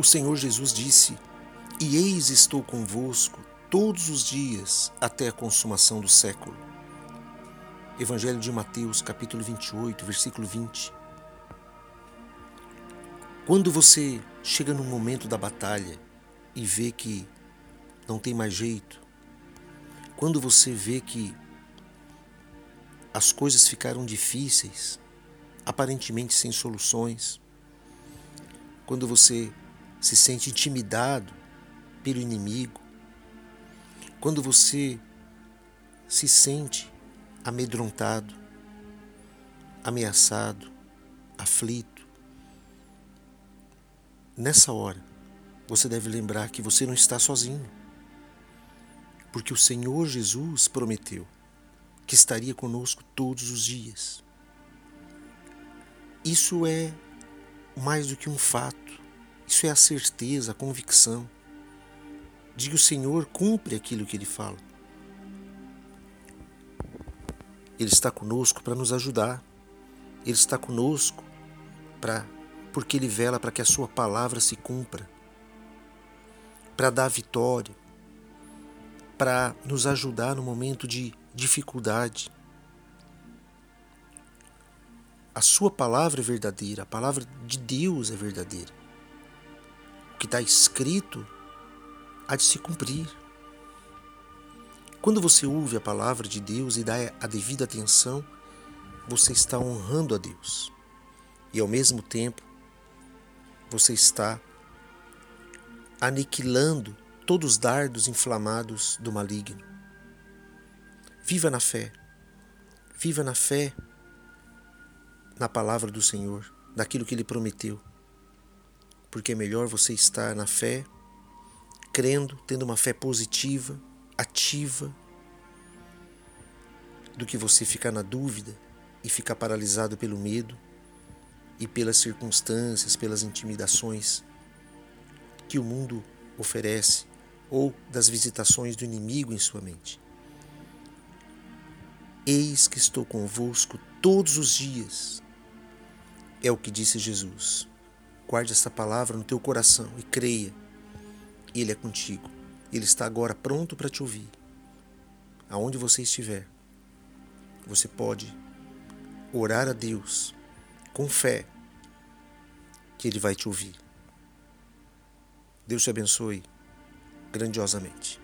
O Senhor Jesus disse: E eis estou convosco todos os dias até a consumação do século. Evangelho de Mateus, capítulo 28, versículo 20. Quando você chega no momento da batalha e vê que não tem mais jeito, quando você vê que as coisas ficaram difíceis, aparentemente sem soluções, quando você se sente intimidado pelo inimigo, quando você se sente amedrontado, ameaçado, aflito, nessa hora você deve lembrar que você não está sozinho, porque o Senhor Jesus prometeu que estaria conosco todos os dias. Isso é mais do que um fato, isso é a certeza, a convicção de que o Senhor cumpre aquilo que Ele fala. Ele está conosco para nos ajudar. Ele está conosco para porque Ele vela para que a Sua palavra se cumpra, para dar vitória, para nos ajudar no momento de dificuldade. A Sua palavra é verdadeira, a palavra de Deus é verdadeira que está escrito há de se cumprir. Quando você ouve a palavra de Deus e dá a devida atenção, você está honrando a Deus. E ao mesmo tempo, você está aniquilando todos os dardos inflamados do maligno. Viva na fé. Viva na fé na palavra do Senhor, naquilo que ele prometeu porque é melhor você estar na fé, crendo, tendo uma fé positiva, ativa, do que você ficar na dúvida e ficar paralisado pelo medo e pelas circunstâncias, pelas intimidações que o mundo oferece ou das visitações do inimigo em sua mente. Eis que estou convosco todos os dias, é o que disse Jesus. Guarde essa palavra no teu coração e creia. Ele é contigo. Ele está agora pronto para te ouvir. Aonde você estiver, você pode orar a Deus com fé que Ele vai te ouvir. Deus te abençoe grandiosamente.